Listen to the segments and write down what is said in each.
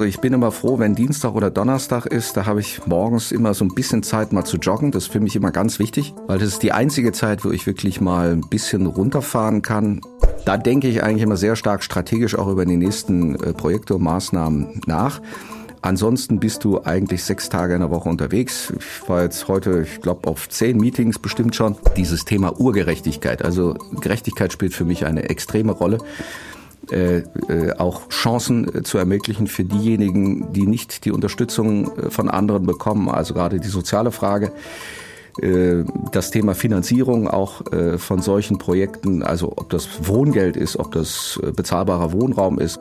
Ich bin immer froh, wenn Dienstag oder Donnerstag ist. Da habe ich morgens immer so ein bisschen Zeit mal zu joggen. Das ist für mich immer ganz wichtig, weil das ist die einzige Zeit, wo ich wirklich mal ein bisschen runterfahren kann. Da denke ich eigentlich immer sehr stark strategisch auch über die nächsten äh, Projekte und Maßnahmen nach. Ansonsten bist du eigentlich sechs Tage in der Woche unterwegs. Ich war jetzt heute, ich glaube, auf zehn Meetings bestimmt schon. Dieses Thema Urgerechtigkeit. Also Gerechtigkeit spielt für mich eine extreme Rolle. Äh, äh, auch Chancen äh, zu ermöglichen für diejenigen, die nicht die Unterstützung von anderen bekommen, also gerade die soziale Frage das Thema Finanzierung auch von solchen Projekten, also ob das Wohngeld ist, ob das bezahlbarer Wohnraum ist.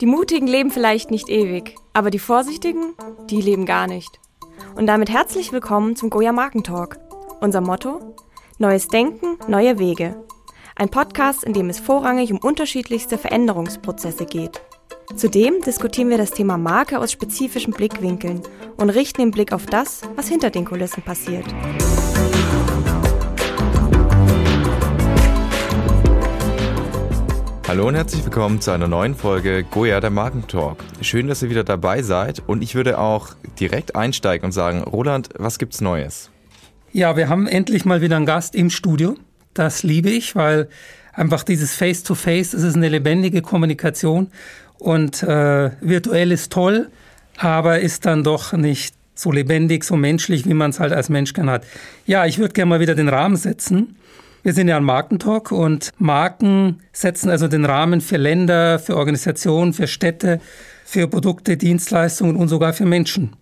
Die Mutigen leben vielleicht nicht ewig, aber die Vorsichtigen, die leben gar nicht. Und damit herzlich willkommen zum Goya Markentalk. Unser Motto? Neues Denken, neue Wege. Ein Podcast, in dem es vorrangig um unterschiedlichste Veränderungsprozesse geht. Zudem diskutieren wir das Thema Marke aus spezifischen Blickwinkeln und richten den Blick auf das, was hinter den Kulissen passiert. Hallo und herzlich willkommen zu einer neuen Folge Goya der Markentalk. Schön, dass ihr wieder dabei seid und ich würde auch direkt einsteigen und sagen, Roland, was gibt's Neues? Ja, wir haben endlich mal wieder einen Gast im Studio. Das liebe ich, weil einfach dieses Face-to-Face, es ist eine lebendige Kommunikation und äh, virtuell ist toll, aber ist dann doch nicht so lebendig, so menschlich, wie man es halt als Mensch gern hat. Ja, ich würde gerne mal wieder den Rahmen setzen. Wir sind ja ein Markentalk und Marken setzen also den Rahmen für Länder, für Organisationen, für Städte, für Produkte, Dienstleistungen und sogar für Menschen.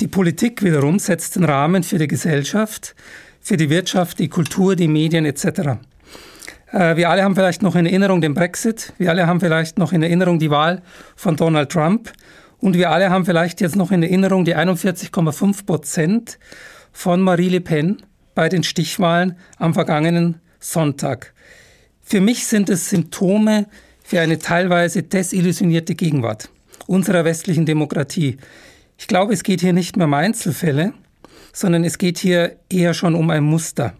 Die Politik wiederum setzt den Rahmen für die Gesellschaft, für die Wirtschaft, die Kultur, die Medien etc. Äh, wir alle haben vielleicht noch in Erinnerung den Brexit, wir alle haben vielleicht noch in Erinnerung die Wahl von Donald Trump und wir alle haben vielleicht jetzt noch in Erinnerung die 41,5 Prozent von Marie Le Pen bei den Stichwahlen am vergangenen Sonntag. Für mich sind es Symptome für eine teilweise desillusionierte Gegenwart unserer westlichen Demokratie. Ich glaube, es geht hier nicht mehr um Einzelfälle, sondern es geht hier eher schon um ein Muster.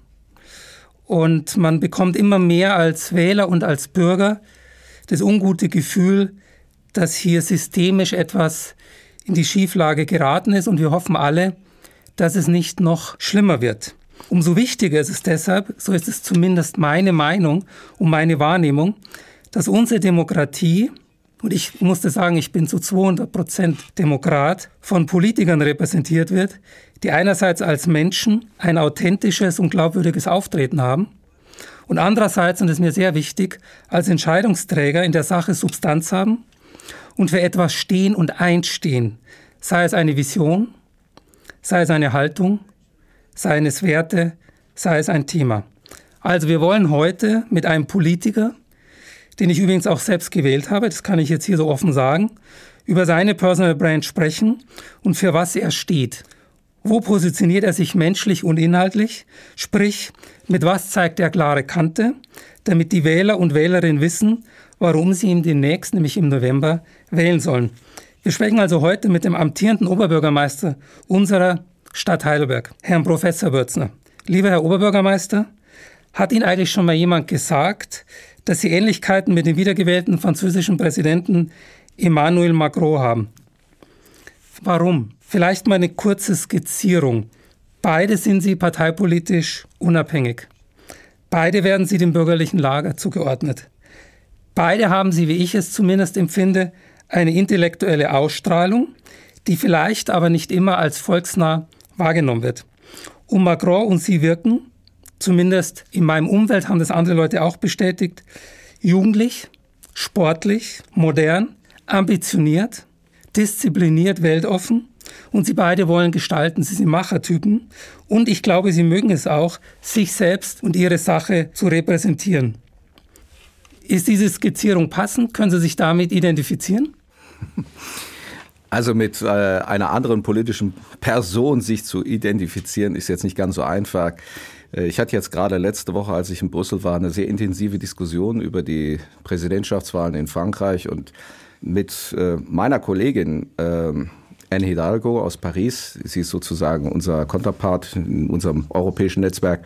Und man bekommt immer mehr als Wähler und als Bürger das ungute Gefühl, dass hier systemisch etwas in die Schieflage geraten ist und wir hoffen alle, dass es nicht noch schlimmer wird. Umso wichtiger ist es deshalb, so ist es zumindest meine Meinung und meine Wahrnehmung, dass unsere Demokratie, und ich musste sagen, ich bin zu 200 Prozent Demokrat, von Politikern repräsentiert wird, die einerseits als Menschen ein authentisches und glaubwürdiges Auftreten haben und andererseits, und das ist mir sehr wichtig, als Entscheidungsträger in der Sache Substanz haben und für etwas stehen und einstehen, sei es eine Vision, sei es eine Haltung, sei es Werte, sei es ein Thema. Also wir wollen heute mit einem Politiker, den ich übrigens auch selbst gewählt habe, das kann ich jetzt hier so offen sagen, über seine Personal Brand sprechen und für was er steht. Wo positioniert er sich menschlich und inhaltlich? Sprich, mit was zeigt er klare Kante, damit die Wähler und Wählerinnen wissen, warum sie ihn demnächst, nämlich im November, wählen sollen. Wir sprechen also heute mit dem amtierenden Oberbürgermeister unserer Stadt Heidelberg, Herrn Professor Würzner. Lieber Herr Oberbürgermeister, hat Ihnen eigentlich schon mal jemand gesagt, dass Sie Ähnlichkeiten mit dem wiedergewählten französischen Präsidenten Emmanuel Macron haben? Warum? Vielleicht mal eine kurze Skizzierung. Beide sind sie parteipolitisch unabhängig. Beide werden sie dem bürgerlichen Lager zugeordnet. Beide haben sie, wie ich es zumindest empfinde, eine intellektuelle Ausstrahlung, die vielleicht aber nicht immer als volksnah wahrgenommen wird. Und Macron und sie wirken, zumindest in meinem Umfeld haben das andere Leute auch bestätigt, jugendlich, sportlich, modern, ambitioniert, diszipliniert, weltoffen und sie beide wollen gestalten, sie sind Machertypen und ich glaube, sie mögen es auch, sich selbst und ihre Sache zu repräsentieren. Ist diese Skizzierung passend? Können Sie sich damit identifizieren? Also mit äh, einer anderen politischen Person sich zu identifizieren, ist jetzt nicht ganz so einfach. Äh, ich hatte jetzt gerade letzte Woche, als ich in Brüssel war, eine sehr intensive Diskussion über die Präsidentschaftswahlen in Frankreich und mit äh, meiner Kollegin äh, Anne Hidalgo aus Paris. Sie ist sozusagen unser Konterpart in unserem europäischen Netzwerk.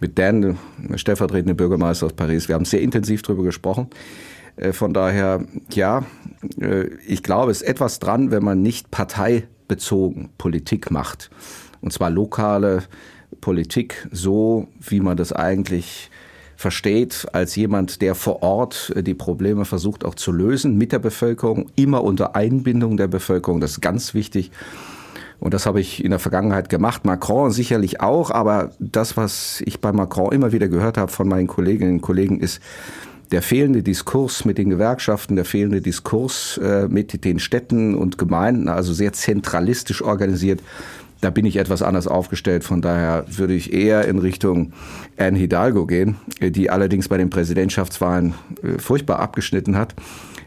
Mit Dan, stellvertretende Bürgermeister aus Paris. Wir haben sehr intensiv darüber gesprochen. Äh, von daher, ja, äh, ich glaube, es ist etwas dran, wenn man nicht parteibezogen Politik macht. Und zwar lokale Politik, so wie man das eigentlich versteht, als jemand, der vor Ort äh, die Probleme versucht auch zu lösen mit der Bevölkerung, immer unter Einbindung der Bevölkerung. Das ist ganz wichtig. Und das habe ich in der Vergangenheit gemacht. Macron sicherlich auch, aber das, was ich bei Macron immer wieder gehört habe von meinen Kolleginnen und Kollegen, ist, der fehlende Diskurs mit den Gewerkschaften, der fehlende Diskurs äh, mit den Städten und Gemeinden, also sehr zentralistisch organisiert, da bin ich etwas anders aufgestellt. Von daher würde ich eher in Richtung Anne Hidalgo gehen, die allerdings bei den Präsidentschaftswahlen äh, furchtbar abgeschnitten hat.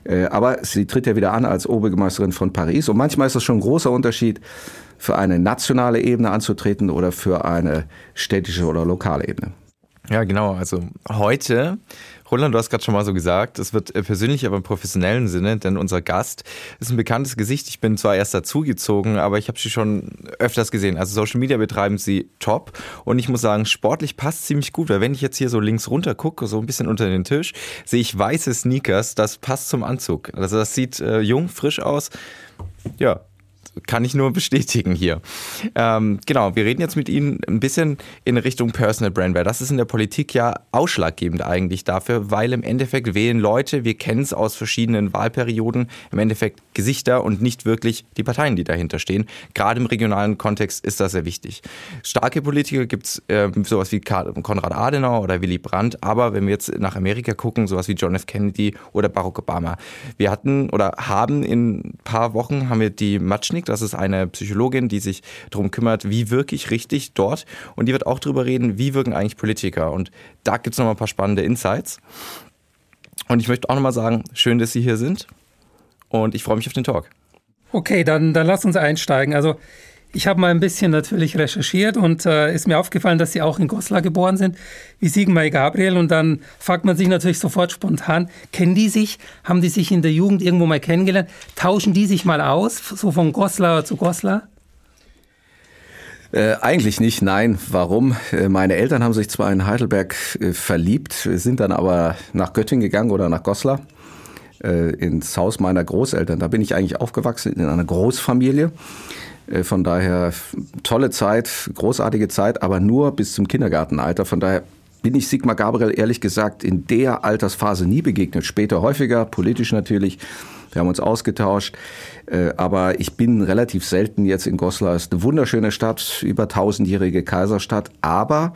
Äh, aber sie tritt ja wieder an als Oberbürgermeisterin von Paris. Und manchmal ist das schon ein großer Unterschied, für eine nationale Ebene anzutreten oder für eine städtische oder lokale Ebene. Ja, genau. Also heute Roland, du hast gerade schon mal so gesagt, es wird äh, persönlich, aber im professionellen Sinne, denn unser Gast ist ein bekanntes Gesicht. Ich bin zwar erst dazugezogen, aber ich habe sie schon öfters gesehen. Also Social Media betreiben sie top und ich muss sagen, sportlich passt ziemlich gut, weil wenn ich jetzt hier so links runter gucke, so ein bisschen unter den Tisch, sehe ich weiße Sneakers, das passt zum Anzug. Also das sieht äh, jung, frisch aus. Ja, kann ich nur bestätigen hier. Ähm, genau, wir reden jetzt mit Ihnen ein bisschen in Richtung Personal Brand, weil das ist in der Politik ja ausschlaggebend eigentlich dafür, weil im Endeffekt wählen Leute, wir kennen es aus verschiedenen Wahlperioden, im Endeffekt Gesichter und nicht wirklich die Parteien, die dahinter stehen. Gerade im regionalen Kontext ist das sehr wichtig. Starke Politiker gibt es äh, sowas wie Konrad Adenauer oder Willy Brandt, aber wenn wir jetzt nach Amerika gucken, sowas wie John F. Kennedy oder Barack Obama. Wir hatten oder haben in ein paar Wochen haben wir die Matschnik das ist eine Psychologin, die sich darum kümmert, wie wirke ich richtig dort. Und die wird auch darüber reden, wie wirken eigentlich Politiker. Und da gibt es nochmal ein paar spannende Insights. Und ich möchte auch nochmal sagen, schön, dass Sie hier sind. Und ich freue mich auf den Talk. Okay, dann, dann lass uns einsteigen. Also ich habe mal ein bisschen natürlich recherchiert und äh, ist mir aufgefallen, dass Sie auch in Goslar geboren sind, wie Sigmar Gabriel. Und dann fragt man sich natürlich sofort spontan, kennen die sich? Haben die sich in der Jugend irgendwo mal kennengelernt? Tauschen die sich mal aus, so von Goslar zu Goslar? Äh, eigentlich nicht, nein. Warum? Äh, meine Eltern haben sich zwar in Heidelberg äh, verliebt, sind dann aber nach Göttingen gegangen oder nach Goslar äh, ins Haus meiner Großeltern. Da bin ich eigentlich aufgewachsen in einer Großfamilie. Äh, von daher tolle Zeit, großartige Zeit, aber nur bis zum Kindergartenalter. Von daher bin ich Sigmar Gabriel ehrlich gesagt in der Altersphase nie begegnet. Später häufiger, politisch natürlich. Wir haben uns ausgetauscht. Äh, aber ich bin relativ selten jetzt in Goslar. Es ist eine wunderschöne Stadt, über tausendjährige Kaiserstadt, aber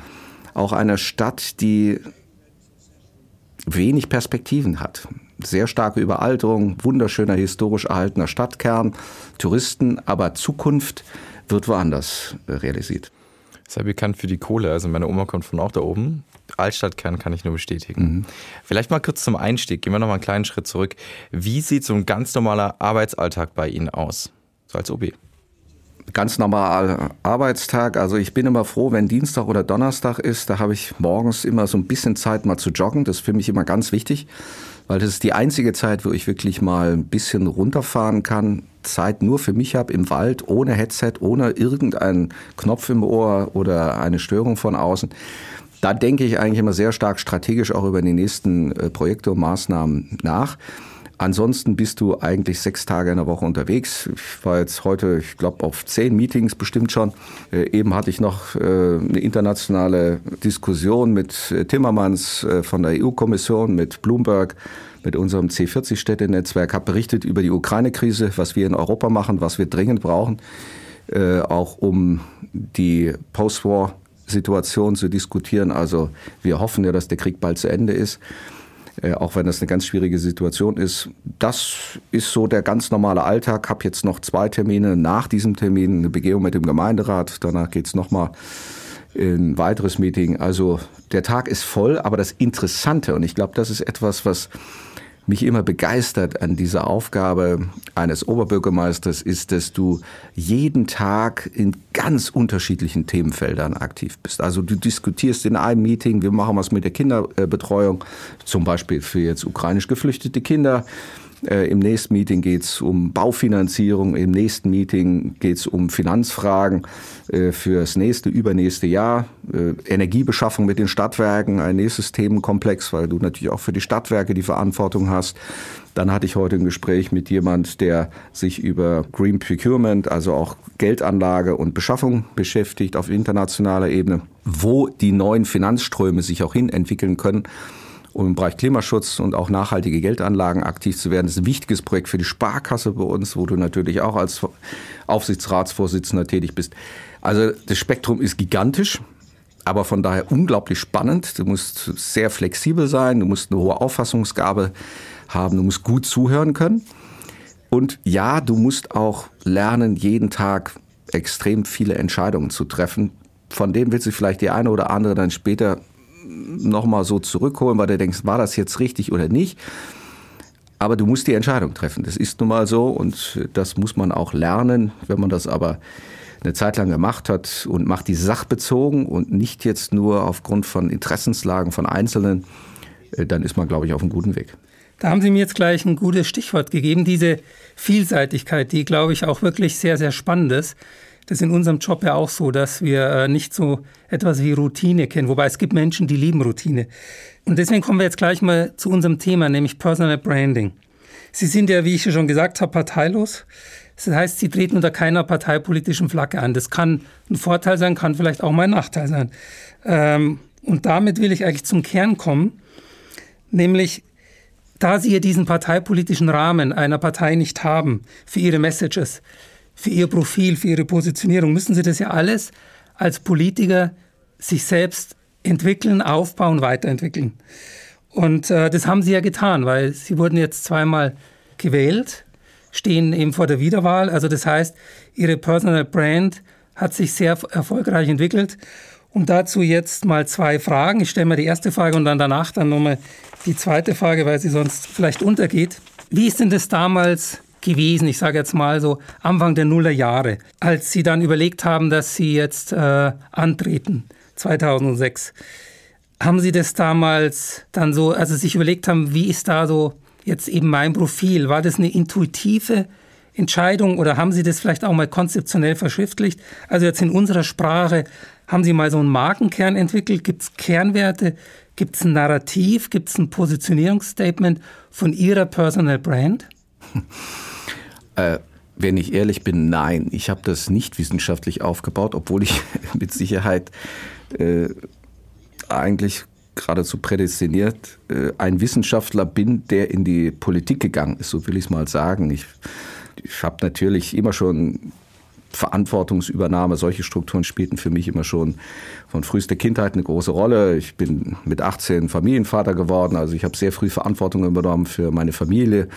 auch eine Stadt, die wenig Perspektiven hat sehr starke Überalterung, wunderschöner historisch erhaltener Stadtkern, Touristen, aber Zukunft wird woanders äh, realisiert. Sehr bekannt für die Kohle. Also meine Oma kommt von auch da oben. Altstadtkern kann ich nur bestätigen. Mhm. Vielleicht mal kurz zum Einstieg. Gehen wir noch mal einen kleinen Schritt zurück. Wie sieht so ein ganz normaler Arbeitsalltag bei Ihnen aus? So als OB ganz normaler Arbeitstag. Also ich bin immer froh, wenn Dienstag oder Donnerstag ist. Da habe ich morgens immer so ein bisschen Zeit mal zu joggen. Das ist für mich immer ganz wichtig weil das ist die einzige Zeit, wo ich wirklich mal ein bisschen runterfahren kann, Zeit nur für mich habe im Wald, ohne Headset, ohne irgendeinen Knopf im Ohr oder eine Störung von außen. Da denke ich eigentlich immer sehr stark strategisch auch über die nächsten äh, Projekte und Maßnahmen nach. Ansonsten bist du eigentlich sechs Tage in der Woche unterwegs. Ich war jetzt heute, ich glaube, auf zehn Meetings bestimmt schon. Äh, eben hatte ich noch äh, eine internationale Diskussion mit äh, Timmermans von der EU-Kommission, mit Bloomberg, mit unserem C40-Städte-Netzwerk, habe berichtet über die Ukraine-Krise, was wir in Europa machen, was wir dringend brauchen, auch um die Post-War-Situation zu diskutieren. Also wir hoffen ja, dass der Krieg bald zu Ende ist. Äh, auch wenn das eine ganz schwierige Situation ist. Das ist so der ganz normale Alltag. Hab jetzt noch zwei Termine nach diesem Termin, eine Begehung mit dem Gemeinderat. Danach geht's nochmal in ein weiteres Meeting. Also der Tag ist voll, aber das Interessante, und ich glaube, das ist etwas, was mich immer begeistert an dieser Aufgabe eines Oberbürgermeisters ist, dass du jeden Tag in ganz unterschiedlichen Themenfeldern aktiv bist. Also du diskutierst in einem Meeting, wir machen was mit der Kinderbetreuung, zum Beispiel für jetzt ukrainisch geflüchtete Kinder. Äh, Im nächsten Meeting geht es um Baufinanzierung, im nächsten Meeting geht es um Finanzfragen äh, fürs nächste, übernächste Jahr, äh, Energiebeschaffung mit den Stadtwerken, ein nächstes Themenkomplex, weil du natürlich auch für die Stadtwerke die Verantwortung hast. Dann hatte ich heute ein Gespräch mit jemand, der sich über Green Procurement, also auch Geldanlage und Beschaffung beschäftigt auf internationaler Ebene, wo die neuen Finanzströme sich auch hin entwickeln können um im Bereich Klimaschutz und auch nachhaltige Geldanlagen aktiv zu werden. Das ist ein wichtiges Projekt für die Sparkasse bei uns, wo du natürlich auch als Aufsichtsratsvorsitzender tätig bist. Also das Spektrum ist gigantisch, aber von daher unglaublich spannend. Du musst sehr flexibel sein, du musst eine hohe Auffassungsgabe haben, du musst gut zuhören können. Und ja, du musst auch lernen, jeden Tag extrem viele Entscheidungen zu treffen. Von denen wird sich vielleicht die eine oder andere dann später nochmal so zurückholen, weil du denkst, war das jetzt richtig oder nicht? Aber du musst die Entscheidung treffen. Das ist nun mal so und das muss man auch lernen. Wenn man das aber eine Zeit lang gemacht hat und macht die sachbezogen und nicht jetzt nur aufgrund von Interessenslagen von Einzelnen, äh, dann ist man, glaube ich, auf einem guten Weg. Da haben Sie mir jetzt gleich ein gutes Stichwort gegeben, diese Vielseitigkeit, die, glaube ich, auch wirklich sehr, sehr spannend ist. Das ist in unserem Job ja auch so, dass wir äh, nicht so etwas wie Routine kennen, wobei es gibt Menschen, die lieben Routine. Und deswegen kommen wir jetzt gleich mal zu unserem Thema, nämlich Personal Branding. Sie sind ja, wie ich schon gesagt habe, parteilos. Das heißt, Sie treten unter keiner parteipolitischen Flagge an. Das kann ein Vorteil sein, kann vielleicht auch mal ein Nachteil sein. Ähm, und damit will ich eigentlich zum Kern kommen, nämlich da Sie ja diesen parteipolitischen Rahmen einer Partei nicht haben für Ihre Messages, für ihr Profil, für ihre Positionierung, müssen sie das ja alles als Politiker sich selbst entwickeln, aufbauen, weiterentwickeln. Und äh, das haben sie ja getan, weil sie wurden jetzt zweimal gewählt, stehen eben vor der Wiederwahl. Also das heißt, ihre Personal Brand hat sich sehr erfolgreich entwickelt. Und dazu jetzt mal zwei Fragen. Ich stelle mal die erste Frage und dann danach dann nochmal die zweite Frage, weil sie sonst vielleicht untergeht. Wie ist denn das damals gewesen, ich sage jetzt mal so Anfang der Nullerjahre, als Sie dann überlegt haben, dass Sie jetzt äh, antreten, 2006. Haben Sie das damals dann so, also sich überlegt haben, wie ist da so jetzt eben mein Profil? War das eine intuitive Entscheidung oder haben Sie das vielleicht auch mal konzeptionell verschriftlicht? Also jetzt in unserer Sprache, haben Sie mal so einen Markenkern entwickelt? Gibt es Kernwerte? Gibt es ein Narrativ? Gibt es ein Positionierungsstatement von Ihrer Personal Brand? Äh, wenn ich ehrlich bin, nein. Ich habe das nicht wissenschaftlich aufgebaut, obwohl ich mit Sicherheit äh, eigentlich geradezu prädestiniert äh, ein Wissenschaftler bin, der in die Politik gegangen ist, so will ich es mal sagen. Ich, ich habe natürlich immer schon Verantwortungsübernahme, solche Strukturen spielten für mich immer schon von frühester Kindheit eine große Rolle. Ich bin mit 18 Familienvater geworden, also ich habe sehr früh Verantwortung übernommen für meine Familie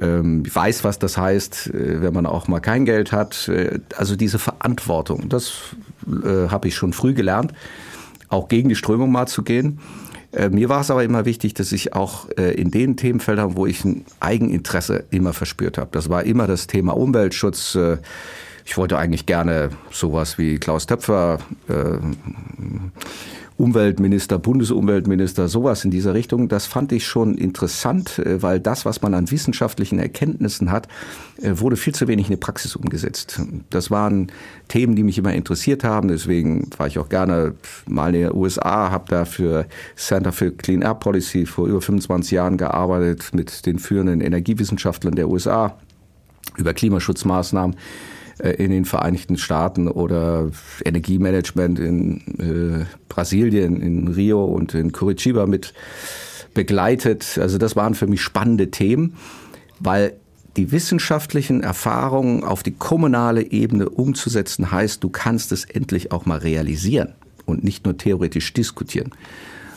ich weiß, was das heißt, äh, wenn man auch mal kein Geld hat. Äh, also diese Verantwortung, das äh, habe ich schon früh gelernt, auch gegen die Strömung mal zu gehen. Mir war es aber immer wichtig, dass ich auch in den Themenfeldern, wo ich ein Eigeninteresse immer verspürt habe. Das war immer das Thema Umweltschutz. Ich wollte eigentlich gerne sowas wie Klaus Töpfer Umweltminister, Bundesumweltminister, sowas in dieser Richtung. Das fand ich schon interessant, äh, weil das, was man an wissenschaftlichen Erkenntnissen hat, äh, wurde viel zu wenig in die Praxis umgesetzt. Das waren Themen, die mich immer interessiert haben. Deswegen war ich auch gerne mal in den USA, habe da für Center for Clean Air Policy vor über 25 Jahren gearbeitet mit den führenden Energiewissenschaftlern der USA über Klimaschutzmaßnahmen. Äh, in den Vereinigten Staaten oder Energiemanagement in äh, Brasilien, in Rio und in Curitiba mit begleitet. Also das waren für mich spannende Themen, weil die wissenschaftlichen Erfahrungen auf die kommunale Ebene umzusetzen heißt, du kannst es endlich auch mal realisieren und nicht nur theoretisch diskutieren.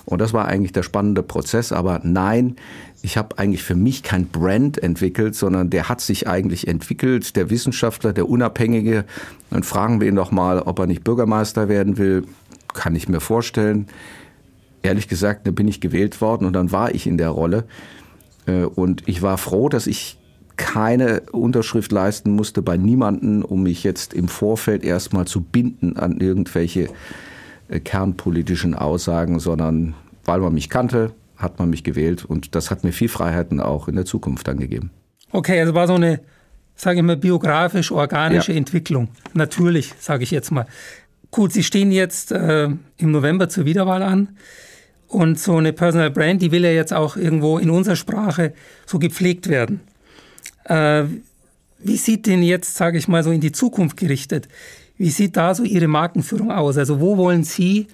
Und das war eigentlich der spannende Prozess. Aber nein, ich habe eigentlich für mich kein Brand entwickelt, sondern der hat sich eigentlich entwickelt. Der Wissenschaftler, der Unabhängige, dann fragen wir ihn doch mal, ob er nicht Bürgermeister werden will. Kann ich mir vorstellen. Ehrlich gesagt, da bin ich gewählt worden und dann war ich in der Rolle. Äh, und ich war froh, dass ich keine Unterschrift leisten musste bei niemanden, um mich jetzt im Vorfeld erstmal zu binden an irgendwelche kernpolitischen Aussagen, sondern weil man mich kannte, hat man mich gewählt und das hat mir viel Freiheiten auch in der Zukunft dann gegeben. Okay, also war so eine, sage ich mal, biografisch-organische ja. Entwicklung. Natürlich, sage ich jetzt mal. Gut, Sie stehen jetzt äh, im November zur Wiederwahl an. Und so eine Personal Brand, die will ja jetzt auch irgendwo in unserer Sprache so gepflegt werden. Äh, wie sieht denn jetzt, sage ich mal, so in die Zukunft gerichtet, wie sieht da so Ihre Markenführung aus? Also wo wollen Sie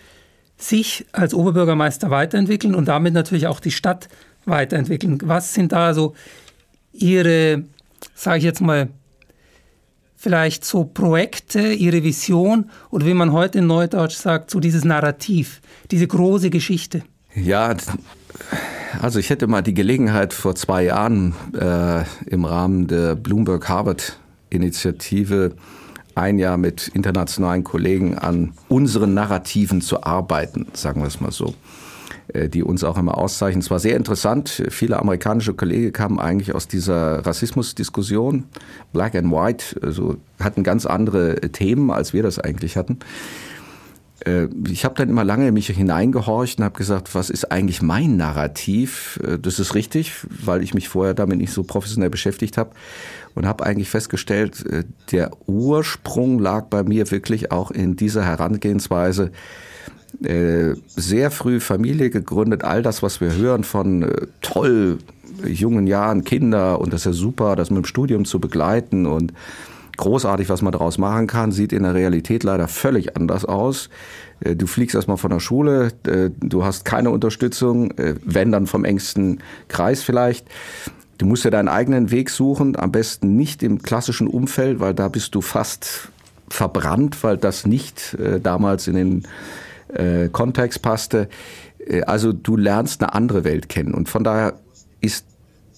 sich als Oberbürgermeister weiterentwickeln und damit natürlich auch die Stadt weiterentwickeln? Was sind da so Ihre, sage ich jetzt mal, vielleicht so Projekte, Ihre Vision oder wie man heute in Neudeutsch sagt, so dieses Narrativ, diese große Geschichte? Ja, also ich hätte mal die Gelegenheit vor zwei Jahren äh, im Rahmen der Bloomberg Harvard Initiative ein Jahr mit internationalen Kollegen an unseren Narrativen zu arbeiten, sagen wir es mal so, äh, die uns auch immer auszeichnen. Es war sehr interessant. Viele amerikanische Kollegen kamen eigentlich aus dieser Rassismusdiskussion, Black and White, also hatten ganz andere Themen, als wir das eigentlich hatten. Äh, ich habe dann immer lange mich hineingehorcht und habe gesagt, was ist eigentlich mein Narrativ? Äh, das ist richtig, weil ich mich vorher damit nicht so professionell beschäftigt habe und habe eigentlich festgestellt, äh, der Ursprung lag bei mir wirklich auch in dieser Herangehensweise. Sehr früh Familie gegründet, all das, was wir hören von toll, jungen Jahren, Kinder und das ist ja super, das mit dem Studium zu begleiten und großartig, was man daraus machen kann, sieht in der Realität leider völlig anders aus. Äh, du fliegst erstmal von der Schule, äh, du hast keine Unterstützung, äh, wenn dann vom engsten Kreis vielleicht. Du musst ja deinen eigenen Weg suchen, am besten nicht im klassischen Umfeld, weil da bist du fast verbrannt, weil das nicht damals in den Kontext passte. Also du lernst eine andere Welt kennen und von daher ist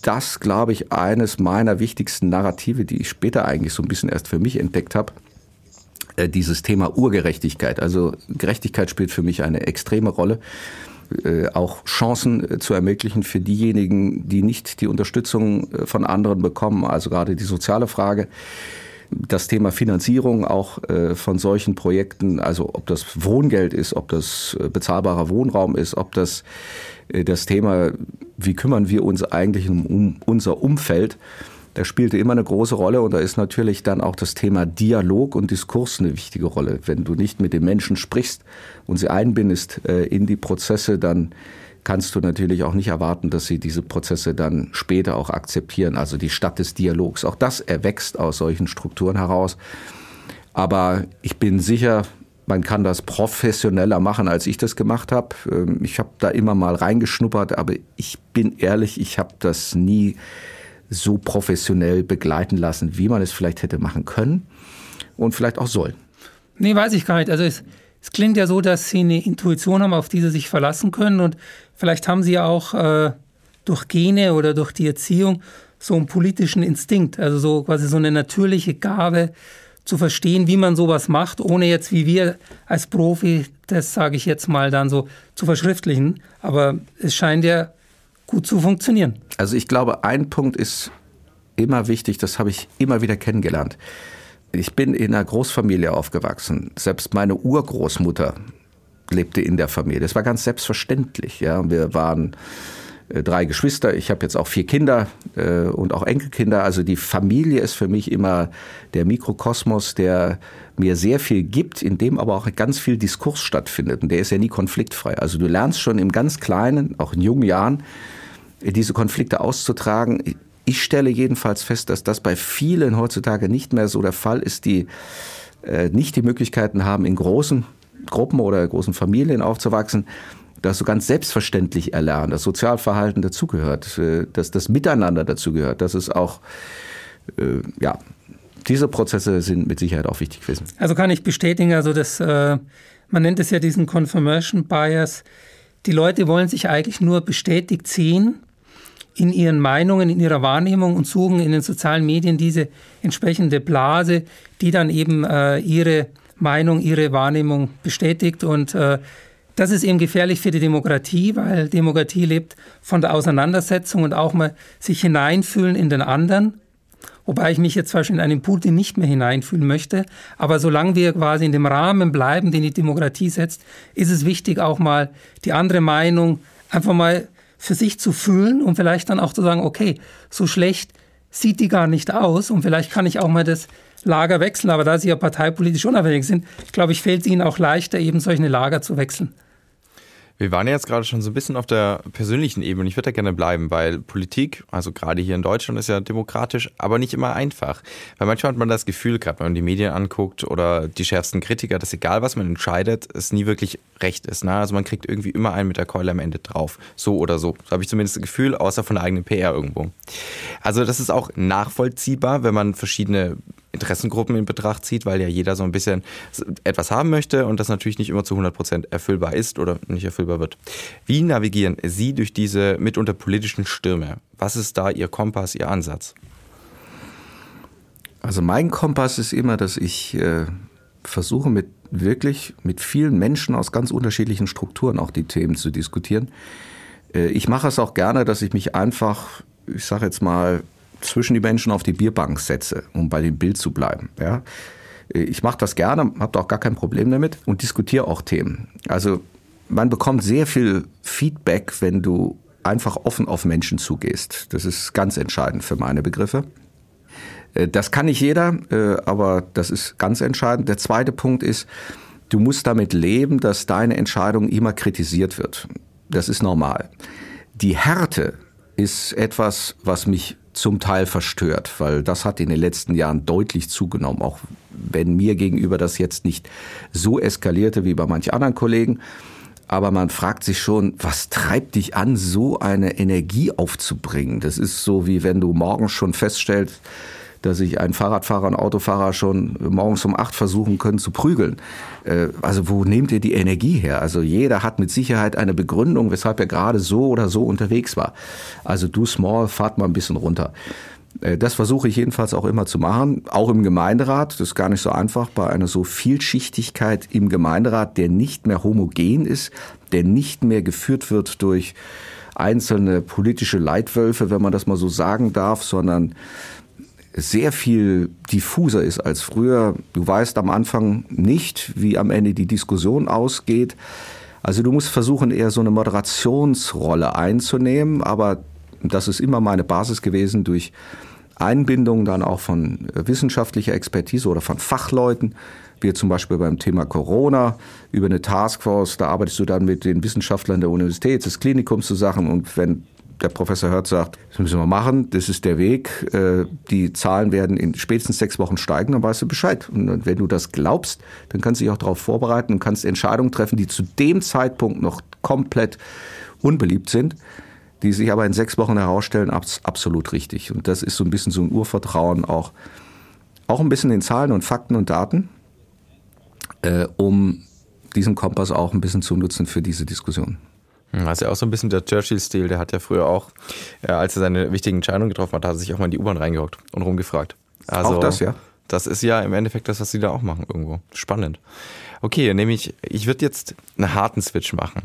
das, glaube ich, eines meiner wichtigsten Narrative, die ich später eigentlich so ein bisschen erst für mich entdeckt habe. Äh, dieses Thema Urgerechtigkeit. Also Gerechtigkeit spielt für mich eine extreme Rolle. Äh, auch Chancen äh, zu ermöglichen für diejenigen, die nicht die Unterstützung von anderen bekommen. Also gerade die soziale Frage das Thema Finanzierung auch von solchen Projekten, also ob das Wohngeld ist, ob das bezahlbarer Wohnraum ist, ob das das Thema, wie kümmern wir uns eigentlich um unser Umfeld, das spielte immer eine große Rolle und da ist natürlich dann auch das Thema Dialog und Diskurs eine wichtige Rolle. Wenn du nicht mit den Menschen sprichst und sie einbindest in die Prozesse, dann kannst du natürlich auch nicht erwarten, dass sie diese Prozesse dann später auch akzeptieren. Also die Stadt des Dialogs. Auch das erwächst aus solchen Strukturen heraus. Aber ich bin sicher, man kann das professioneller machen, als ich das gemacht habe. Ähm, ich habe da immer mal reingeschnuppert, aber ich bin ehrlich, ich habe das nie so professionell begleiten lassen, wie man es vielleicht hätte machen können und vielleicht auch soll. Nee, weiß ich gar nicht. Also es, es klingt ja so, dass Sie eine Intuition haben, auf die Sie sich verlassen können und vielleicht haben Sie ja auch äh, durch Gene oder durch die Erziehung so einen politischen Instinkt, also so quasi so eine natürliche Gabe zu verstehen, wie man sowas macht, ohne jetzt wie wir als Profi, das sage ich jetzt mal dann so zu verschriftlichen. Aber es scheint ja gut zu funktionieren. Also ich glaube, ein Punkt ist immer wichtig, das habe ich immer wieder kennengelernt. Ich bin in einer Großfamilie aufgewachsen. Selbst meine Urgroßmutter lebte in der Familie. Das war ganz selbstverständlich. Ja, wir waren äh, drei Geschwister. Ich habe jetzt auch vier Kinder äh, und auch Enkelkinder. Also die Familie ist für mich immer der Mikrokosmos, der mir sehr viel gibt, in dem aber auch ganz viel Diskurs stattfindet. Und der ist ja nie konfliktfrei. Also du lernst schon im ganz Kleinen, auch in jungen Jahren, diese Konflikte auszutragen. Ich stelle jedenfalls fest, dass das bei vielen heutzutage nicht mehr so der Fall ist, die äh, nicht die Möglichkeiten haben, in großen Gruppen oder großen Familien aufzuwachsen, dass du ganz selbstverständlich erlernen, dass Sozialverhalten dazugehört, äh, dass das Miteinander dazugehört, dass es auch, äh, ja, diese Prozesse sind mit Sicherheit auch wichtig gewesen. Also kann ich bestätigen, also das, man nennt es ja diesen Confirmation Bias. Die Leute wollen sich eigentlich nur bestätigt sehen in ihren Meinungen, in ihrer Wahrnehmung und suchen in den sozialen Medien diese entsprechende Blase, die dann eben äh, ihre Meinung, ihre Wahrnehmung bestätigt. Und äh, das ist eben gefährlich für die Demokratie, weil Demokratie lebt von der Auseinandersetzung und auch mal sich hineinfühlen in den anderen. Wobei ich mich jetzt zum Beispiel in einen Putin nicht mehr hineinfühlen möchte. Aber solange wir quasi in dem Rahmen bleiben, den die Demokratie setzt, ist es wichtig, auch mal die andere Meinung einfach mal für sich zu fühlen und vielleicht dann auch zu sagen, okay, so schlecht sieht die gar nicht aus und vielleicht kann ich auch mal das Lager wechseln. Aber da Sie ja parteipolitisch unabhängig sind, glaube ich, fällt es Ihnen auch leichter, eben solche Lager zu wechseln. Wir waren jetzt gerade schon so ein bisschen auf der persönlichen Ebene. Ich würde da gerne bleiben, weil Politik, also gerade hier in Deutschland, ist ja demokratisch, aber nicht immer einfach. Weil manchmal hat man das Gefühl, gerade wenn man die Medien anguckt oder die schärfsten Kritiker, dass egal was man entscheidet, es nie wirklich recht ist. Ne? Also man kriegt irgendwie immer einen mit der Keule am Ende drauf. So oder so. So habe ich zumindest das Gefühl, außer von der eigenen PR irgendwo. Also das ist auch nachvollziehbar, wenn man verschiedene Interessengruppen in Betracht zieht, weil ja jeder so ein bisschen etwas haben möchte und das natürlich nicht immer zu 100 Prozent erfüllbar ist oder nicht erfüllbar wird. Wie navigieren Sie durch diese mitunter politischen Stürme? Was ist da Ihr Kompass, Ihr Ansatz? Also mein Kompass ist immer, dass ich äh, versuche mit wirklich mit vielen Menschen aus ganz unterschiedlichen Strukturen auch die Themen zu diskutieren. Äh, ich mache es auch gerne, dass ich mich einfach, ich sage jetzt mal, zwischen die Menschen auf die Bierbank setze, um bei dem Bild zu bleiben. Ja? Ich mache das gerne, habe da auch gar kein Problem damit und diskutiere auch Themen. Also man bekommt sehr viel Feedback, wenn du einfach offen auf Menschen zugehst. Das ist ganz entscheidend für meine Begriffe. Äh, das kann nicht jeder, äh, aber das ist ganz entscheidend. Der zweite Punkt ist, du musst damit leben, dass deine Entscheidung immer kritisiert wird. Das ist normal. Die Härte ist etwas, was mich zum Teil verstört, weil das hat in den letzten Jahren deutlich zugenommen, auch wenn mir gegenüber das jetzt nicht so eskalierte wie bei manch anderen Kollegen. Aber man fragt sich schon, was treibt dich an, so eine Energie aufzubringen? Das ist so, wie wenn du morgens schon feststellst, dass sich ein Fahrradfahrer und Autofahrer schon morgens um acht versuchen können zu prügeln. Äh, also wo nehmt ihr die Energie her? Also jeder hat mit Sicherheit eine Begründung, weshalb er gerade so oder so unterwegs war. Also du Small, fahrt mal ein bisschen runter. Äh, das versuche ich jedenfalls auch immer zu machen, auch im Gemeinderat. Das ist gar nicht so einfach bei einer so Vielschichtigkeit im Gemeinderat, der nicht mehr homogen ist, der nicht mehr geführt wird durch einzelne politische Leitwölfe, wenn man das mal so sagen darf, sondern sehr viel diffuser ist als früher. Du weißt am Anfang nicht, wie am Ende die Diskussion ausgeht. Also du musst versuchen, eher so eine Moderationsrolle einzunehmen, aber das ist immer meine Basis gewesen durch Einbindung dann auch von wissenschaftlicher Expertise oder von Fachleuten, wie zum Beispiel beim Thema Corona über eine Taskforce, da arbeitest du dann mit den Wissenschaftlern der Universität, des Klinikums zusammen und wenn der Professor Hört sagt, das müssen wir machen, das ist der Weg, äh, die Zahlen werden in spätestens sechs Wochen steigen, dann weißt du Bescheid. Und wenn du das glaubst, dann kannst du dich auch darauf vorbereiten und kannst Entscheidungen treffen, die zu dem Zeitpunkt noch komplett unbeliebt sind, die sich aber in sechs Wochen herausstellen, absolut richtig. Und das ist so ein bisschen so ein Urvertrauen auch, auch ein bisschen in Zahlen und Fakten und Daten, äh, um diesen Kompass auch ein bisschen zu nutzen für diese Diskussion. Das ist ja auch so ein bisschen der Churchill-Stil. Der hat ja früher auch, äh, als er seine wichtigen Entscheidungen getroffen hat, hat er sich auch mal in die U-Bahn reingehockt und rumgefragt. Also, auch das, ja. Das ist ja im Endeffekt das, was sie da auch machen irgendwo. Spannend. Okay, nämlich, ich würde jetzt einen harten Switch machen.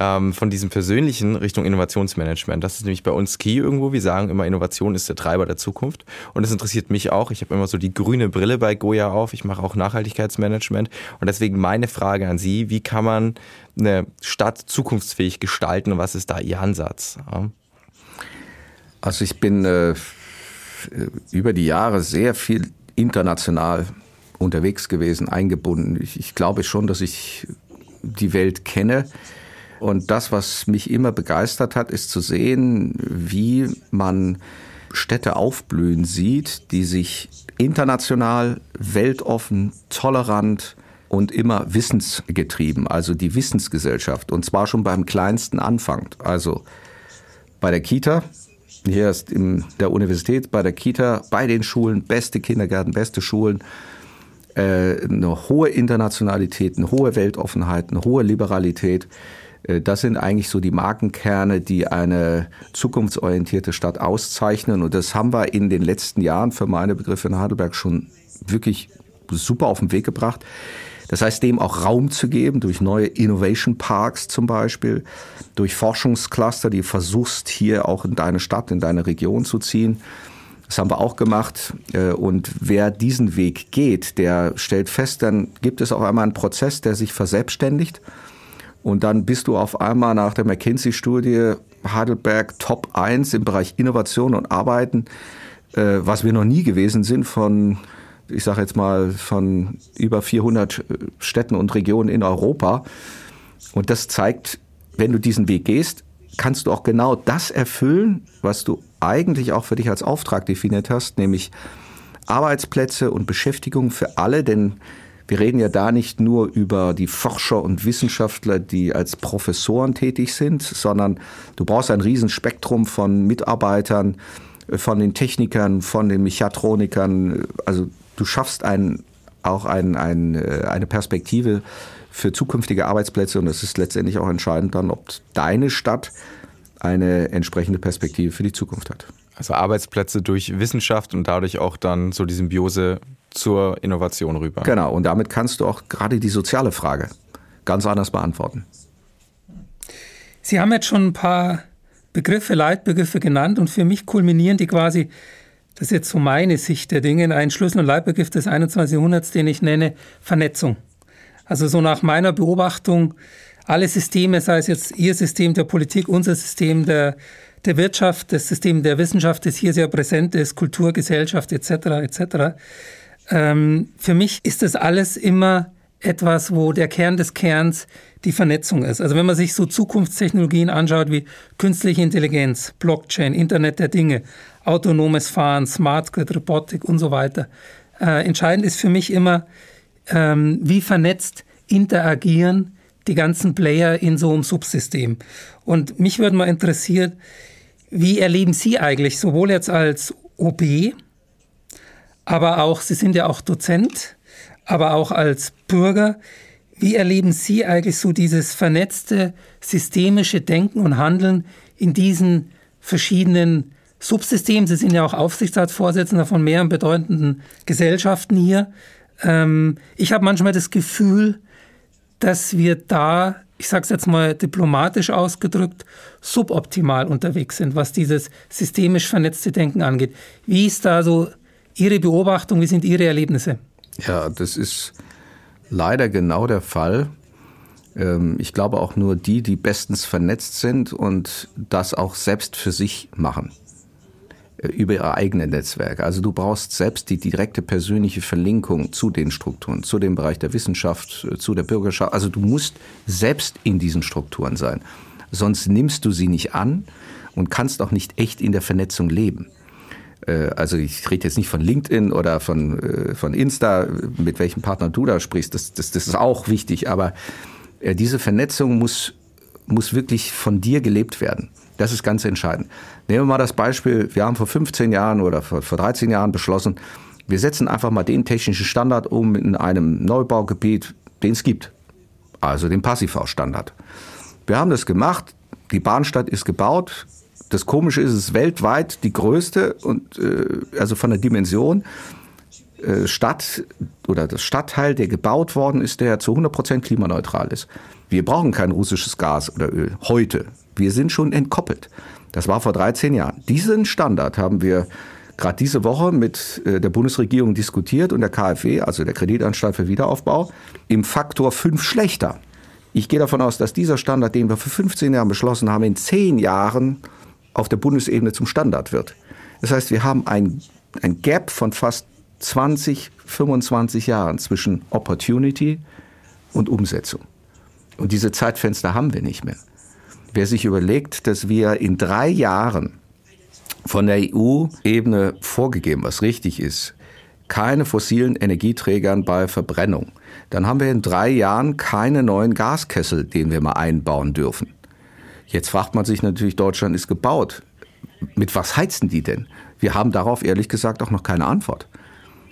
Ähm, von diesem persönlichen Richtung Innovationsmanagement. Das ist nämlich bei uns key irgendwo. Wir sagen immer, Innovation ist der Treiber der Zukunft. Und das interessiert mich auch. Ich habe immer so die grüne Brille bei Goya auf. Ich mache auch Nachhaltigkeitsmanagement. Und deswegen meine Frage an Sie, wie kann man eine Stadt zukunftsfähig gestalten und was ist da Ihr Ansatz? Ja. Also ich bin äh, über die Jahre sehr viel international unterwegs gewesen, eingebunden. Ich, ich glaube schon, dass ich die Welt kenne. Und das, was mich immer begeistert hat, ist zu sehen, wie man Städte aufblühen sieht, die sich international, weltoffen, tolerant und immer wissensgetrieben, also die Wissensgesellschaft. Und zwar schon beim kleinsten anfangt. Also bei der Kita, hier ist in der Universität, bei der Kita, bei den Schulen, beste Kindergärten, beste Schulen, äh, eine hohe Internationalität, eine hohe Weltoffenheit, eine hohe Liberalität. Äh, das sind eigentlich so die Markenkerne, die eine zukunftsorientierte Stadt auszeichnen. Und das haben wir in den letzten Jahren für meine Begriffe in Heidelberg schon wirklich super auf den Weg gebracht. Das heißt, dem auch Raum zu geben durch neue Innovation Parks zum Beispiel, durch Forschungscluster, die versuchst hier auch in deine Stadt, in deine Region zu ziehen. Das haben wir auch gemacht. Äh, und wer diesen Weg geht, der stellt fest, dann gibt es auch einmal einen Prozess, der sich verselbstständigt. Und dann bist du auf einmal nach der McKinsey-Studie Heidelberg Top 1 im Bereich Innovation und Arbeiten, äh, was wir noch nie gewesen sind von, ich sage jetzt mal, von über 400 äh, Städten und Regionen in Europa. Und das zeigt, wenn du diesen Weg gehst, kannst du auch genau das erfüllen, was du eigentlich auch für dich als Auftrag definiert hast, nämlich Arbeitsplätze und Beschäftigung für alle, denn wir reden ja da nicht nur über die Forscher und Wissenschaftler, die als Professoren tätig sind, sondern du brauchst ein Riesenspektrum von Mitarbeitern, von den Technikern, von den Mechatronikern. Also du schaffst ein, auch ein, ein, äh, eine Perspektive für zukünftige Arbeitsplätze und es ist letztendlich auch entscheidend dann, ob deine Stadt eine entsprechende Perspektive für die Zukunft hat. Also Arbeitsplätze durch Wissenschaft und dadurch auch dann so die Symbiose zur Innovation rüber. Genau, und damit kannst du auch gerade die soziale Frage ganz anders beantworten. Sie haben jetzt schon ein paar Begriffe, Leitbegriffe genannt und für mich kulminieren die quasi, das ist jetzt so meine Sicht der Dinge, in einen Schlüssel- und Leitbegriff des 21. Jahrhunderts, den ich nenne Vernetzung. Also so nach meiner Beobachtung, alle Systeme, sei es jetzt Ihr System der Politik, unser System der, der Wirtschaft, das System der Wissenschaft, das hier sehr präsent ist, Kultur, Gesellschaft etc. etc. Ähm, für mich ist das alles immer etwas, wo der Kern des Kerns die Vernetzung ist. Also wenn man sich so Zukunftstechnologien anschaut wie künstliche Intelligenz, Blockchain, Internet der Dinge, autonomes Fahren, Smart Grid, Robotik und so weiter. Äh, entscheidend ist für mich immer, ähm, wie vernetzt interagieren die ganzen Player in so einem Subsystem. Und mich würde mal interessieren, wie erleben Sie eigentlich sowohl jetzt als OP, aber auch, Sie sind ja auch Dozent, aber auch als Bürger, wie erleben Sie eigentlich so dieses vernetzte systemische Denken und Handeln in diesen verschiedenen Subsystemen? Sie sind ja auch Aufsichtsratsvorsitzender von mehreren bedeutenden Gesellschaften hier. Ähm, ich habe manchmal das Gefühl, dass wir da, ich sage es jetzt mal diplomatisch ausgedrückt, suboptimal unterwegs sind, was dieses systemisch vernetzte Denken angeht. Wie ist da so Ihre Beobachtung, wie sind Ihre Erlebnisse? Ja, das ist leider genau der Fall. Ähm, ich glaube auch nur die, die bestens vernetzt sind und das auch selbst für sich machen über ihre eigenen Netzwerke. Also du brauchst selbst die direkte persönliche Verlinkung zu den Strukturen, zu dem Bereich der Wissenschaft, zu der Bürgerschaft. Also du musst selbst in diesen Strukturen sein. Sonst nimmst du sie nicht an und kannst auch nicht echt in der Vernetzung leben. Äh, also ich rede jetzt nicht von LinkedIn oder von, äh, von Insta, mit welchem Partner du da sprichst, das, das, das ist auch wichtig, aber äh, diese Vernetzung muss, muss wirklich von dir gelebt werden. Das ist ganz entscheidend. Nehmen wir mal das Beispiel, wir haben vor 15 Jahren oder vor, vor 13 Jahren beschlossen, wir setzen einfach mal den technischen Standard um in einem Neubaugebiet, den es gibt. Also den Passivhausstandard. Wir haben das gemacht, die Bahnstadt ist gebaut. Das Komische ist, es ist weltweit die größte und äh, also von der Dimension äh, Stadt oder das Stadtteil, der gebaut worden ist, der zu 100 Prozent klimaneutral ist. Wir brauchen kein russisches Gas oder Öl heute. Wir sind schon entkoppelt. Das war vor 13 Jahren. Diesen Standard haben wir gerade diese Woche mit äh, der Bundesregierung diskutiert und der KfW, also der Kreditanstalt für Wiederaufbau, im Faktor 5 schlechter. Ich gehe davon aus, dass dieser Standard, den wir vor 15 Jahren beschlossen haben, in 10 Jahren auf der Bundesebene zum Standard wird. Das heißt, wir haben ein, ein Gap von fast 20, 25 Jahren zwischen Opportunity und Umsetzung. Und diese Zeitfenster haben wir nicht mehr. Wer sich überlegt, dass wir in drei Jahren von der EU-Ebene vorgegeben, was richtig ist, keine fossilen Energieträgern bei Verbrennung, dann haben wir in drei Jahren keine neuen Gaskessel, den wir mal einbauen dürfen. Jetzt fragt man sich natürlich, Deutschland ist gebaut. Mit was heizen die denn? Wir haben darauf ehrlich gesagt auch noch keine Antwort.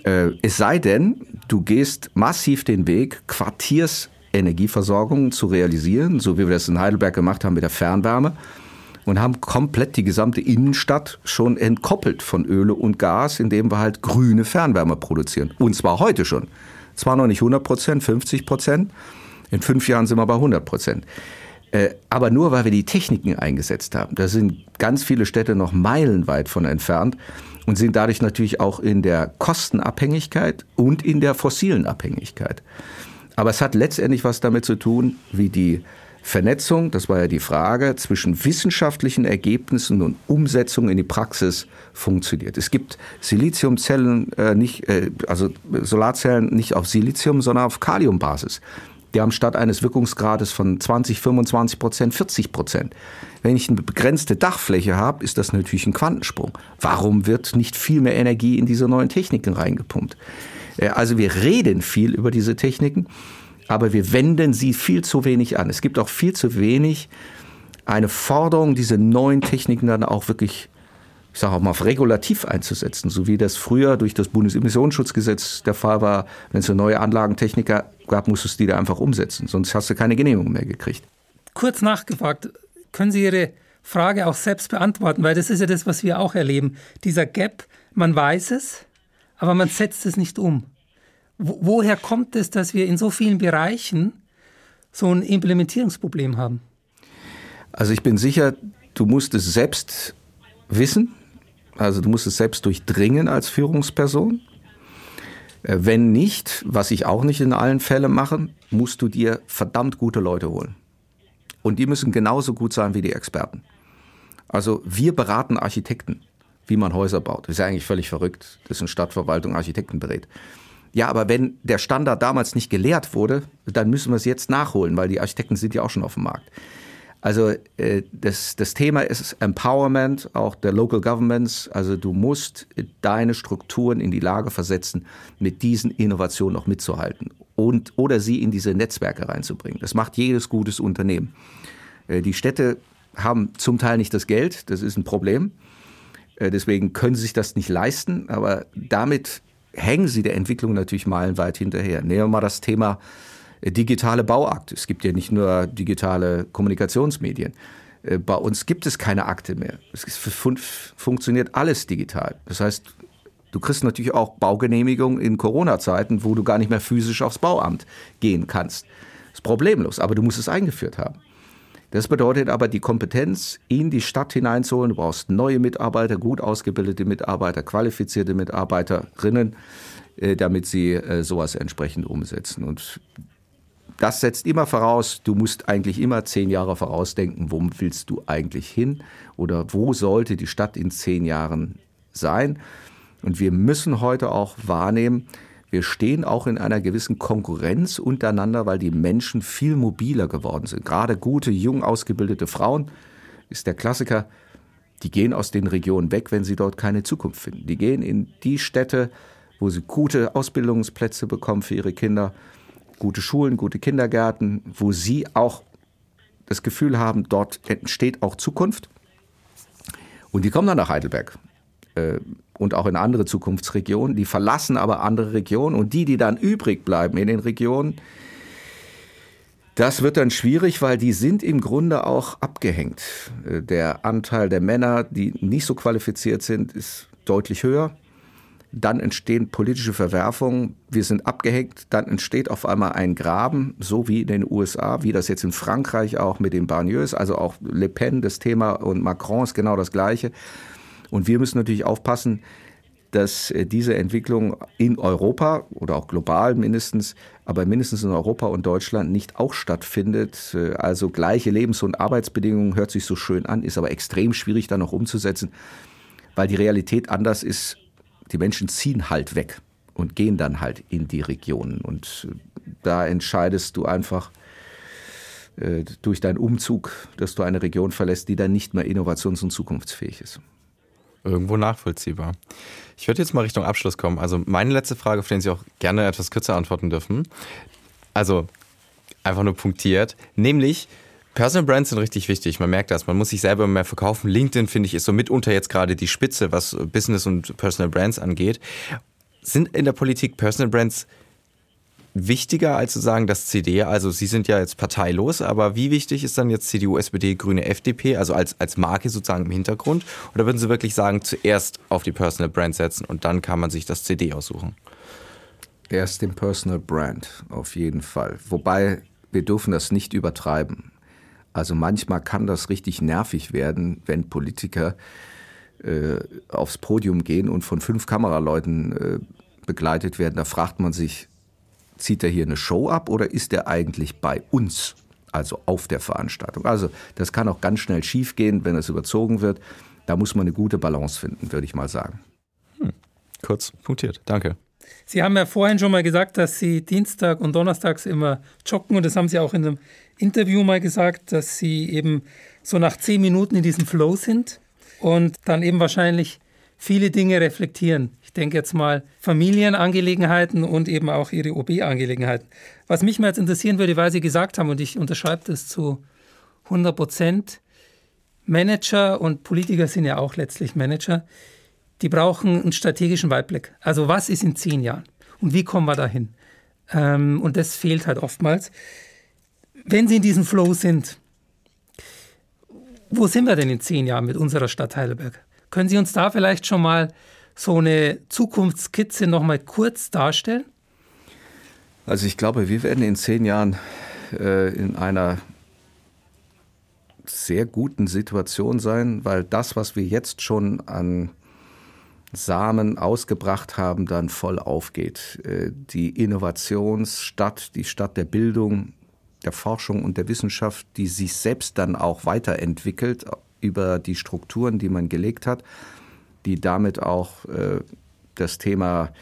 Äh, es sei denn, du gehst massiv den Weg, Quartiers Energieversorgung zu realisieren, so wie wir das in Heidelberg gemacht haben mit der Fernwärme und haben komplett die gesamte Innenstadt schon entkoppelt von Öle und Gas, indem wir halt grüne Fernwärme produzieren. Und zwar heute schon. Zwar noch nicht 100 Prozent, 50 Prozent. In fünf Jahren sind wir bei 100 Prozent. Äh, aber nur weil wir die Techniken eingesetzt haben. Da sind ganz viele Städte noch meilenweit von entfernt und sind dadurch natürlich auch in der Kostenabhängigkeit und in der fossilen Abhängigkeit. Aber es hat letztendlich was damit zu tun, wie die Vernetzung, das war ja die Frage, zwischen wissenschaftlichen Ergebnissen und Umsetzung in die Praxis funktioniert. Es gibt Siliziumzellen äh, nicht, äh, also Solarzellen nicht auf Silizium, sondern auf Kaliumbasis. Die haben statt eines Wirkungsgrades von 20, 25 Prozent 40 Prozent. Wenn ich eine begrenzte Dachfläche habe, ist das natürlich ein Quantensprung. Warum wird nicht viel mehr Energie in diese neuen Techniken reingepumpt? Äh, also wir reden viel über diese Techniken aber wir wenden sie viel zu wenig an. Es gibt auch viel zu wenig eine Forderung, diese neuen Techniken dann auch wirklich, ich sage auch mal, regulativ einzusetzen, so wie das früher durch das Bundesemissionsschutzgesetz der Fall war. Wenn es eine neue Anlagentechnik gab, musstest du die da einfach umsetzen, sonst hast du keine Genehmigung mehr gekriegt. Kurz nachgefragt, können Sie Ihre Frage auch selbst beantworten, weil das ist ja das, was wir auch erleben. Dieser Gap, man weiß es, aber man setzt es nicht um woher kommt es, dass wir in so vielen Bereichen so ein Implementierungsproblem haben? Also ich bin sicher, du musst es selbst wissen, also du musst es selbst durchdringen als Führungsperson. Äh, wenn nicht, was ich auch nicht in allen Fällen mache, musst du dir verdammt gute Leute holen. Und die müssen genauso gut sein wie die Experten. Also wir beraten Architekten, wie man Häuser baut. Das ist ja eigentlich völlig verrückt, dass eine Stadtverwaltung Architekten berät. Ja, aber wenn der Standard damals nicht gelehrt wurde, dann müssen wir es jetzt nachholen, weil die Architekten sind ja auch schon auf dem Markt. Also äh, das, das Thema ist Empowerment, auch der Local Governments. Also du musst deine Strukturen in die Lage versetzen, mit diesen Innovationen noch mitzuhalten und oder sie in diese Netzwerke reinzubringen. Das macht jedes gutes Unternehmen. Äh, die Städte haben zum Teil nicht das Geld, das ist ein Problem. Äh, deswegen können sie sich das nicht leisten, aber damit hängen sie der Entwicklung natürlich meilenweit hinterher. Nehmen wir mal das Thema äh, digitale Bauakte. Es gibt ja nicht nur digitale Kommunikationsmedien. Äh, bei uns gibt es keine Akte mehr. Es fun funktioniert alles digital. Das heißt, du kriegst natürlich auch Baugenehmigung in Corona-Zeiten, wo du gar nicht mehr physisch aufs Bauamt gehen kannst. Das ist problemlos, aber du musst es eingeführt haben. Das bedeutet aber, die Kompetenz in die Stadt hineinzuholen. Du brauchst neue Mitarbeiter, gut ausgebildete Mitarbeiter, qualifizierte Mitarbeiterinnen, äh, damit sie äh, sowas entsprechend umsetzen. Und das setzt immer voraus, du musst eigentlich immer zehn Jahre vorausdenken, wo willst du eigentlich hin oder wo sollte die Stadt in zehn Jahren sein. Und wir müssen heute auch wahrnehmen, wir stehen auch in einer gewissen Konkurrenz untereinander, weil die Menschen viel mobiler geworden sind. Gerade gute, jung ausgebildete Frauen ist der Klassiker, die gehen aus den Regionen weg, wenn sie dort keine Zukunft finden. Die gehen in die Städte, wo sie gute Ausbildungsplätze bekommen für ihre Kinder, gute Schulen, gute Kindergärten, wo sie auch das Gefühl haben, dort entsteht auch Zukunft. Und die kommen dann nach Heidelberg. Äh, und auch in andere Zukunftsregionen. Die verlassen aber andere Regionen und die, die dann übrig bleiben in den Regionen, das wird dann schwierig, weil die sind im Grunde auch abgehängt. Äh, der Anteil der Männer, die nicht so qualifiziert sind, ist deutlich höher. Dann entstehen politische Verwerfungen. Wir sind abgehängt. Dann entsteht auf einmal ein Graben, so wie in den USA, wie das jetzt in Frankreich auch mit den Barnieus, also auch Le Pen, das Thema und Macron ist genau das Gleiche. Und wir müssen natürlich aufpassen, dass äh, diese Entwicklung in Europa oder auch global mindestens, aber mindestens in Europa und Deutschland nicht auch stattfindet. Äh, also gleiche Lebens- und Arbeitsbedingungen hört sich so schön an, ist aber extrem schwierig dann noch umzusetzen, weil die Realität anders ist. Die Menschen ziehen halt weg und gehen dann halt in die Regionen. Und äh, da entscheidest du einfach durch deinen Umzug, dass du eine Region verlässt, die dann nicht mehr innovations- und zukunftsfähig ist. Irgendwo nachvollziehbar. Ich würde jetzt mal Richtung Abschluss kommen. Also meine letzte Frage, auf die Sie auch gerne etwas kürzer antworten dürfen. Also einfach nur punktiert. Nämlich, Personal Brands sind richtig wichtig. Man merkt das. Man muss sich selber mehr verkaufen. LinkedIn, finde ich, ist so mitunter jetzt gerade die Spitze, was Business und Personal Brands angeht. Sind in der Politik Personal Brands wichtiger als zu sagen, dass CD, also Sie sind ja jetzt parteilos, aber wie wichtig ist dann jetzt CDU, SPD, Grüne, FDP, also als, als Marke sozusagen im Hintergrund? Oder würden Sie wirklich sagen, zuerst auf die Personal Brand setzen und dann kann man sich das CD aussuchen? Erst den Personal Brand, auf jeden Fall. Wobei wir dürfen das nicht übertreiben. Also manchmal kann das richtig nervig werden, wenn Politiker äh, aufs Podium gehen und von fünf Kameraleuten äh, begleitet werden. Da fragt man sich, zieht er hier eine Show ab oder ist er eigentlich bei uns also auf der Veranstaltung. Also das kann auch ganz schnell schiefgehen, wenn es überzogen wird. Da muss man eine gute Balance finden, würde ich mal sagen. Hm. Kurz punktiert. Danke. Sie haben ja vorhin schon mal gesagt, dass Sie Dienstag und Donnerstags immer joggen und das haben Sie auch in einem Interview mal gesagt, dass Sie eben so nach zehn Minuten in diesem Flow sind und dann eben wahrscheinlich viele Dinge reflektieren. Ich denke jetzt mal Familienangelegenheiten und eben auch Ihre OB-Angelegenheiten. Was mich mal jetzt interessieren würde, weil Sie gesagt haben, und ich unterschreibe das zu 100 Prozent, Manager und Politiker sind ja auch letztlich Manager, die brauchen einen strategischen Weitblick. Also was ist in zehn Jahren und wie kommen wir dahin? Ähm, und das fehlt halt oftmals. Wenn Sie in diesem Flow sind, wo sind wir denn in zehn Jahren mit unserer Stadt Heidelberg? Können Sie uns da vielleicht schon mal so eine Zukunftskizze noch mal kurz darstellen? Also ich glaube, wir werden in zehn Jahren äh, in einer sehr guten Situation sein, weil das, was wir jetzt schon an Samen ausgebracht haben, dann voll aufgeht. Äh, die Innovationsstadt, die Stadt der Bildung, der Forschung und der Wissenschaft, die sich selbst dann auch weiterentwickelt über die Strukturen, die man gelegt hat, die damit auch äh, das Thema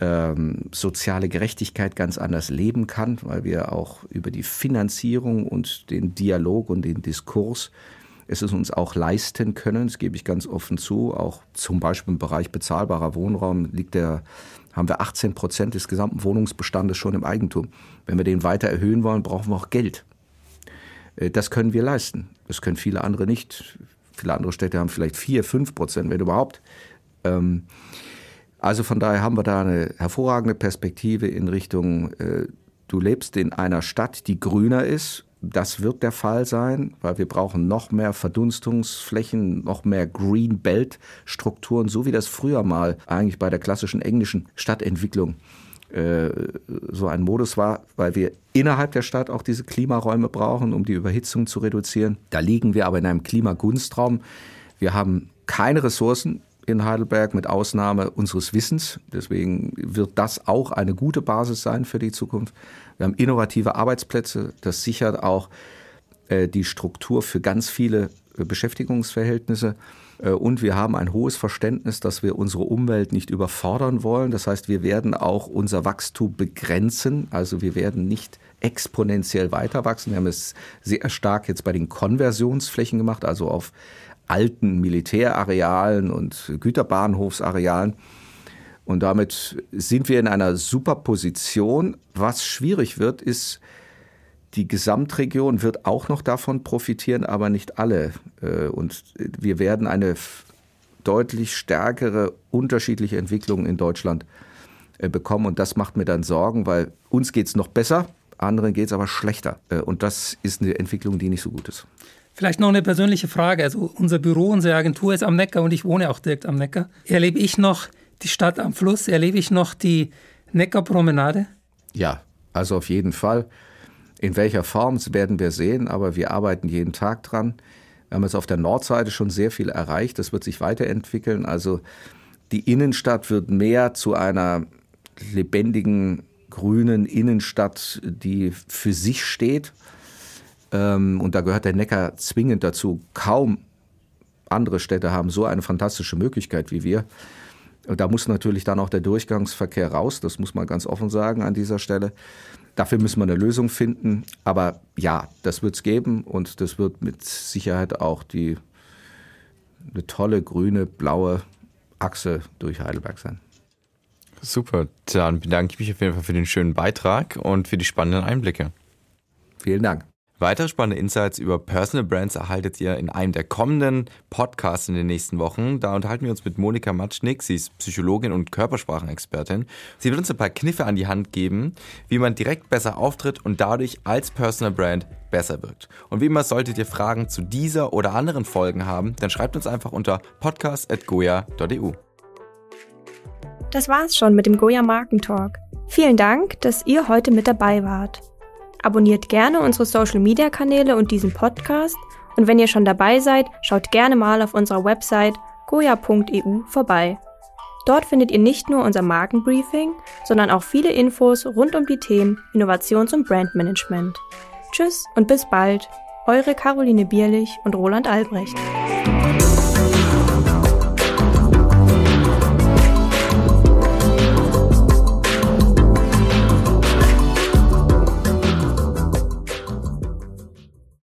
ähm, soziale Gerechtigkeit ganz anders leben kann, weil wir auch über die Finanzierung und den Dialog und den Diskurs es uns auch leisten können, das gebe ich ganz offen zu, auch zum Beispiel im Bereich bezahlbarer Wohnraum liegt der, haben wir 18 Prozent des gesamten Wohnungsbestandes schon im Eigentum. Wenn wir den weiter erhöhen wollen, brauchen wir auch Geld. Äh, das können wir leisten. Das können viele andere nicht. Viele andere Städte haben vielleicht 4, 5 Prozent, wenn überhaupt. Ähm, also von daher haben wir da eine hervorragende Perspektive in Richtung, äh, du lebst in einer Stadt, die grüner ist das wird der Fall sein, weil wir brauchen noch mehr Verdunstungsflächen, noch mehr Green Belt Strukturen, so wie das früher mal eigentlich bei der klassischen englischen Stadtentwicklung äh, so ein Modus war, weil wir innerhalb der Stadt auch diese Klimaräume brauchen, um die Überhitzung zu reduzieren. Da liegen wir aber in einem Klimagunstraum. Wir haben keine Ressourcen in Heidelberg mit Ausnahme unseres Wissens. Deswegen wird das auch eine gute Basis sein für die Zukunft. Wir haben innovative Arbeitsplätze. Das sichert auch äh, die Struktur für ganz viele äh, Beschäftigungsverhältnisse. Äh, und wir haben ein hohes Verständnis, dass wir unsere Umwelt nicht überfordern wollen. Das heißt, wir werden auch unser Wachstum begrenzen. Also wir werden nicht exponentiell weiter wachsen. Wir haben es sehr stark jetzt bei den Konversionsflächen gemacht, also auf alten Militärarealen und Güterbahnhofsarealen. Und damit sind wir in einer super Position. Was schwierig wird, ist, die Gesamtregion wird auch noch davon profitieren, aber nicht alle. Äh, und wir werden eine deutlich stärkere unterschiedliche Entwicklung in Deutschland äh, bekommen. Und das macht mir dann Sorgen, weil uns geht es noch besser, anderen geht es aber schlechter. Äh, und das ist eine Entwicklung, die nicht so gut ist. Vielleicht noch eine persönliche Frage. Also unser Büro, unsere Agentur ist am Neckar und ich wohne auch direkt am Neckar. Erlebe ich noch die Stadt am Fluss? Erlebe ich noch die Neckarpromenade? Ja, also auf jeden Fall. In welcher Form werden wir sehen, aber wir arbeiten jeden Tag dran. Wir haben jetzt auf der Nordseite schon sehr viel erreicht. Das wird sich weiterentwickeln. Also die Innenstadt wird mehr zu einer lebendigen, grünen Innenstadt, die für sich steht. Ähm, und da gehört der Neckar zwingend dazu. Kaum andere Städte haben so eine fantastische Möglichkeit wie wir. Da muss natürlich dann auch der Durchgangsverkehr raus, das muss man ganz offen sagen an dieser Stelle. Dafür müssen wir eine Lösung finden. Aber ja, das wird es geben und das wird mit Sicherheit auch die, eine tolle grüne, blaue Achse durch Heidelberg sein. Super, dann bedanke ich mich auf jeden Fall für den schönen Beitrag und für die spannenden Einblicke. Vielen Dank. Weitere spannende Insights über Personal Brands erhaltet ihr in einem der kommenden Podcasts in den nächsten Wochen. Da unterhalten wir uns mit Monika Matschnik. Sie ist Psychologin und Körpersprachenexpertin. Sie wird uns ein paar Kniffe an die Hand geben, wie man direkt besser auftritt und dadurch als Personal Brand besser wirkt. Und wie immer solltet ihr Fragen zu dieser oder anderen Folgen haben, dann schreibt uns einfach unter podcast.goya.eu. Das war's schon mit dem Goya Markentalk. Vielen Dank, dass ihr heute mit dabei wart. Abonniert gerne unsere Social Media Kanäle und diesen Podcast. Und wenn ihr schon dabei seid, schaut gerne mal auf unserer Website goya.eu vorbei. Dort findet ihr nicht nur unser Markenbriefing, sondern auch viele Infos rund um die Themen Innovations- und Brandmanagement. Tschüss und bis bald. Eure Caroline Bierlich und Roland Albrecht.